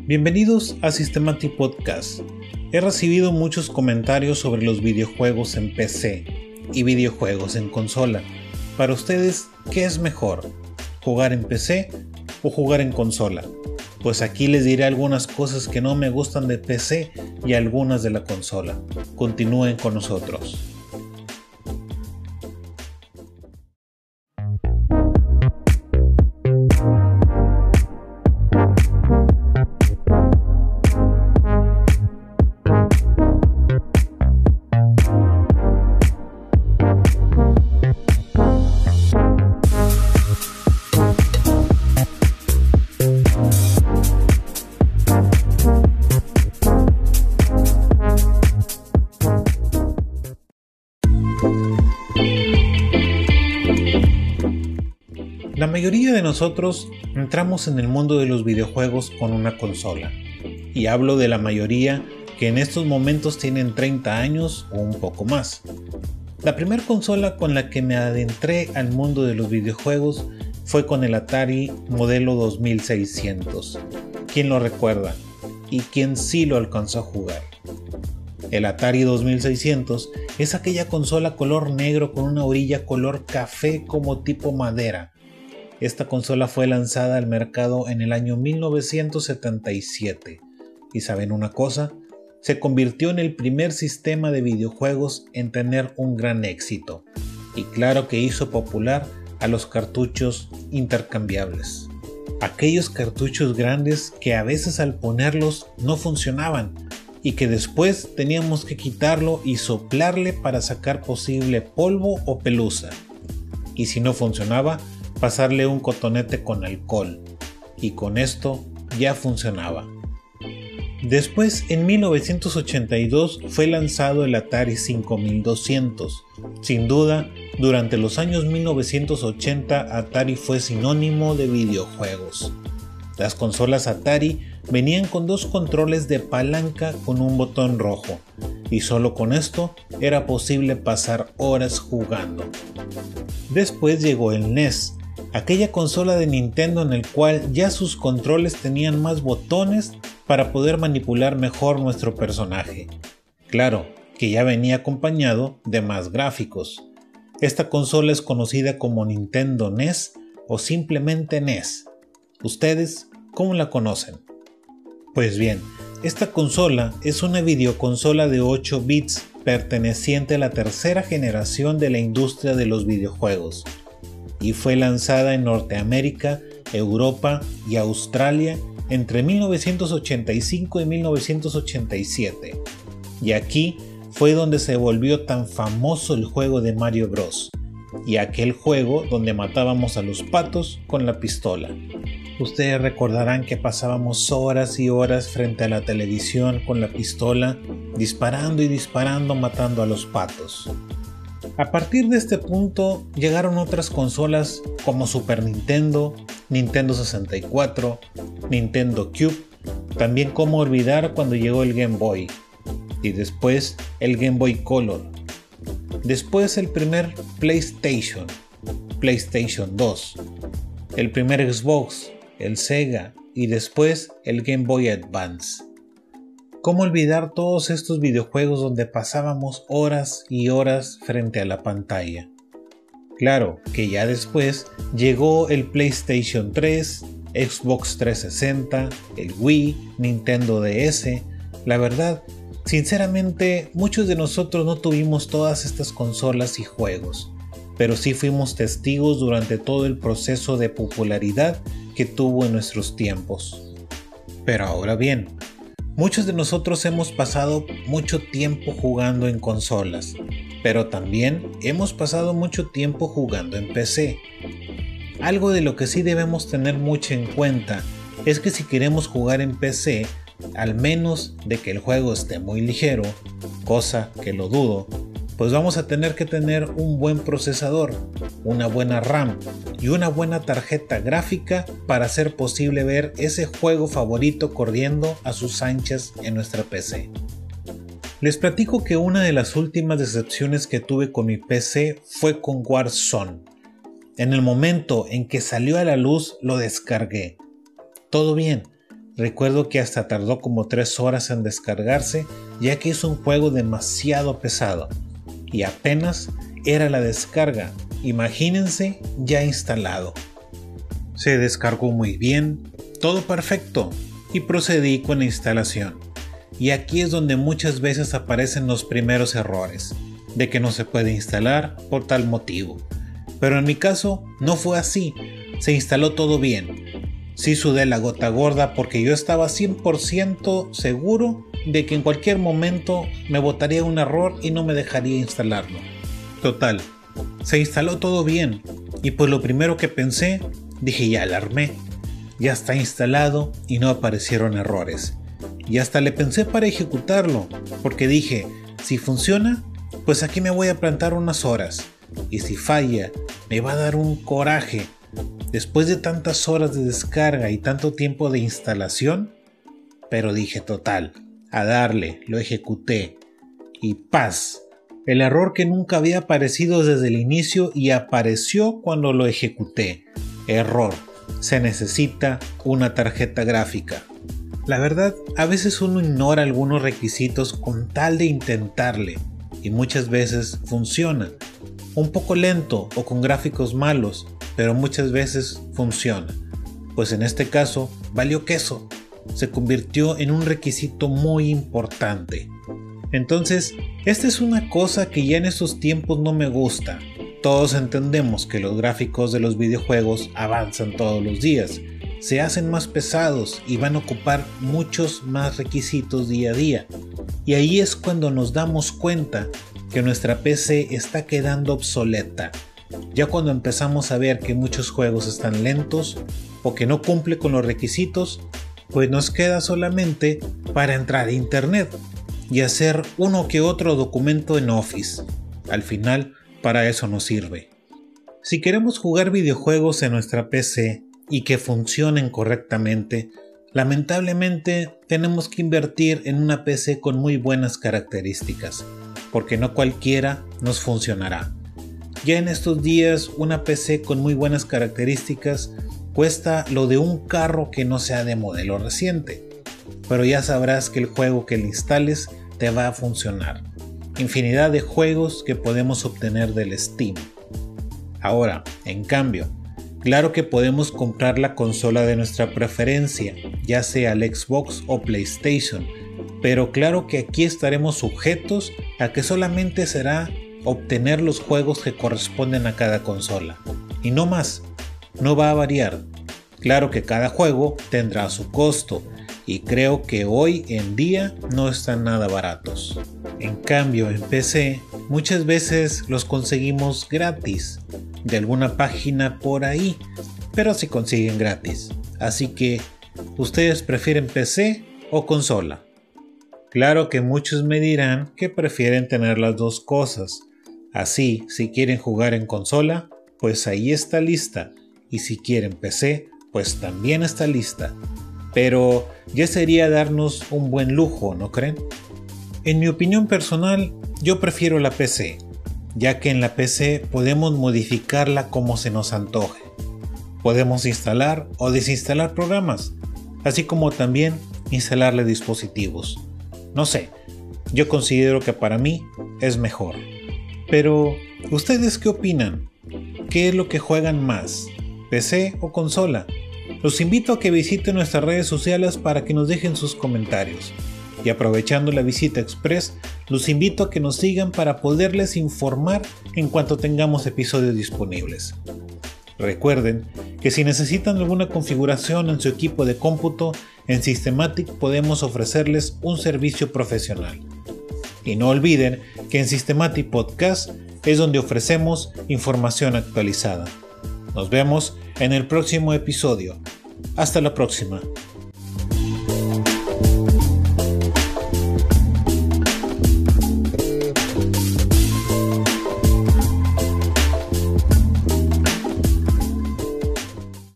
Bienvenidos a Systematic Podcast. He recibido muchos comentarios sobre los videojuegos en PC y videojuegos en consola. Para ustedes, ¿qué es mejor? ¿Jugar en PC o jugar en consola? Pues aquí les diré algunas cosas que no me gustan de PC y algunas de la consola. Continúen con nosotros. La mayoría de nosotros entramos en el mundo de los videojuegos con una consola. Y hablo de la mayoría que en estos momentos tienen 30 años o un poco más. La primera consola con la que me adentré al mundo de los videojuegos fue con el Atari modelo 2600. ¿Quién lo recuerda? ¿Y quién sí lo alcanzó a jugar? El Atari 2600 es aquella consola color negro con una orilla color café como tipo madera esta consola fue lanzada al mercado en el año 1977 y saben una cosa, se convirtió en el primer sistema de videojuegos en tener un gran éxito y claro que hizo popular a los cartuchos intercambiables. Aquellos cartuchos grandes que a veces al ponerlos no funcionaban y que después teníamos que quitarlo y soplarle para sacar posible polvo o pelusa. Y si no funcionaba, pasarle un cotonete con alcohol y con esto ya funcionaba. Después, en 1982, fue lanzado el Atari 5200. Sin duda, durante los años 1980 Atari fue sinónimo de videojuegos. Las consolas Atari venían con dos controles de palanca con un botón rojo, y solo con esto era posible pasar horas jugando. Después llegó el NES, aquella consola de Nintendo en el cual ya sus controles tenían más botones para poder manipular mejor nuestro personaje. Claro, que ya venía acompañado de más gráficos. Esta consola es conocida como Nintendo NES o simplemente NES. ¿Ustedes cómo la conocen? Pues bien, esta consola es una videoconsola de 8 bits perteneciente a la tercera generación de la industria de los videojuegos y fue lanzada en Norteamérica, Europa y Australia entre 1985 y 1987. Y aquí fue donde se volvió tan famoso el juego de Mario Bros. Y aquel juego donde matábamos a los patos con la pistola. Ustedes recordarán que pasábamos horas y horas frente a la televisión con la pistola, disparando y disparando matando a los patos. A partir de este punto llegaron otras consolas como Super Nintendo, Nintendo 64, Nintendo Cube, también como olvidar cuando llegó el Game Boy, y después el Game Boy Color. Después el primer PlayStation, PlayStation 2, el primer Xbox, el Sega y después el Game Boy Advance. ¿Cómo olvidar todos estos videojuegos donde pasábamos horas y horas frente a la pantalla? Claro que ya después llegó el PlayStation 3, Xbox 360, el Wii, Nintendo DS. La verdad, sinceramente, muchos de nosotros no tuvimos todas estas consolas y juegos, pero sí fuimos testigos durante todo el proceso de popularidad que tuvo en nuestros tiempos. Pero ahora bien, Muchos de nosotros hemos pasado mucho tiempo jugando en consolas, pero también hemos pasado mucho tiempo jugando en PC. Algo de lo que sí debemos tener mucho en cuenta es que si queremos jugar en PC, al menos de que el juego esté muy ligero, cosa que lo dudo, pues vamos a tener que tener un buen procesador, una buena RAM y una buena tarjeta gráfica para hacer posible ver ese juego favorito corriendo a sus anchas en nuestra PC. Les platico que una de las últimas decepciones que tuve con mi PC fue con Warzone. En el momento en que salió a la luz lo descargué. Todo bien. Recuerdo que hasta tardó como 3 horas en descargarse ya que es un juego demasiado pesado. Y apenas era la descarga. Imagínense ya instalado. Se descargó muy bien, todo perfecto y procedí con la instalación. Y aquí es donde muchas veces aparecen los primeros errores, de que no se puede instalar por tal motivo. Pero en mi caso no fue así, se instaló todo bien. Sí sudé la gota gorda porque yo estaba 100% seguro de que en cualquier momento me botaría un error y no me dejaría instalarlo. Total, se instaló todo bien y pues lo primero que pensé, dije ya alarmé, ya está instalado y no aparecieron errores. Y hasta le pensé para ejecutarlo, porque dije, si funciona, pues aquí me voy a plantar unas horas. Y si falla, me va a dar un coraje. Después de tantas horas de descarga y tanto tiempo de instalación, pero dije total, a darle, lo ejecuté. Y paz. El error que nunca había aparecido desde el inicio y apareció cuando lo ejecuté. Error. Se necesita una tarjeta gráfica. La verdad, a veces uno ignora algunos requisitos con tal de intentarle y muchas veces funciona. Un poco lento o con gráficos malos, pero muchas veces funciona. Pues en este caso, valió queso se convirtió en un requisito muy importante. Entonces, esta es una cosa que ya en estos tiempos no me gusta. Todos entendemos que los gráficos de los videojuegos avanzan todos los días, se hacen más pesados y van a ocupar muchos más requisitos día a día. Y ahí es cuando nos damos cuenta que nuestra PC está quedando obsoleta. Ya cuando empezamos a ver que muchos juegos están lentos o que no cumple con los requisitos, pues nos queda solamente para entrar a internet y hacer uno que otro documento en Office. Al final, para eso nos sirve. Si queremos jugar videojuegos en nuestra PC y que funcionen correctamente, lamentablemente tenemos que invertir en una PC con muy buenas características, porque no cualquiera nos funcionará. Ya en estos días una PC con muy buenas características cuesta lo de un carro que no sea de modelo reciente, pero ya sabrás que el juego que le instales te va a funcionar. Infinidad de juegos que podemos obtener del Steam. Ahora, en cambio, claro que podemos comprar la consola de nuestra preferencia, ya sea el Xbox o PlayStation, pero claro que aquí estaremos sujetos a que solamente será obtener los juegos que corresponden a cada consola, y no más no va a variar. Claro que cada juego tendrá su costo y creo que hoy en día no están nada baratos. En cambio en PC muchas veces los conseguimos gratis de alguna página por ahí, pero se consiguen gratis. Así que, ¿ustedes prefieren PC o consola? Claro que muchos me dirán que prefieren tener las dos cosas. Así, si quieren jugar en consola, pues ahí está lista y si quieren PC, pues también está lista. Pero ya sería darnos un buen lujo, ¿no creen? En mi opinión personal, yo prefiero la PC, ya que en la PC podemos modificarla como se nos antoje. Podemos instalar o desinstalar programas, así como también instalarle dispositivos. No sé, yo considero que para mí es mejor. Pero, ¿ustedes qué opinan? ¿Qué es lo que juegan más? PC o consola. Los invito a que visiten nuestras redes sociales para que nos dejen sus comentarios. Y aprovechando la visita express, los invito a que nos sigan para poderles informar en cuanto tengamos episodios disponibles. Recuerden que si necesitan alguna configuración en su equipo de cómputo, en Systematic podemos ofrecerles un servicio profesional. Y no olviden que en Systematic Podcast es donde ofrecemos información actualizada. Nos vemos en el próximo episodio. Hasta la próxima.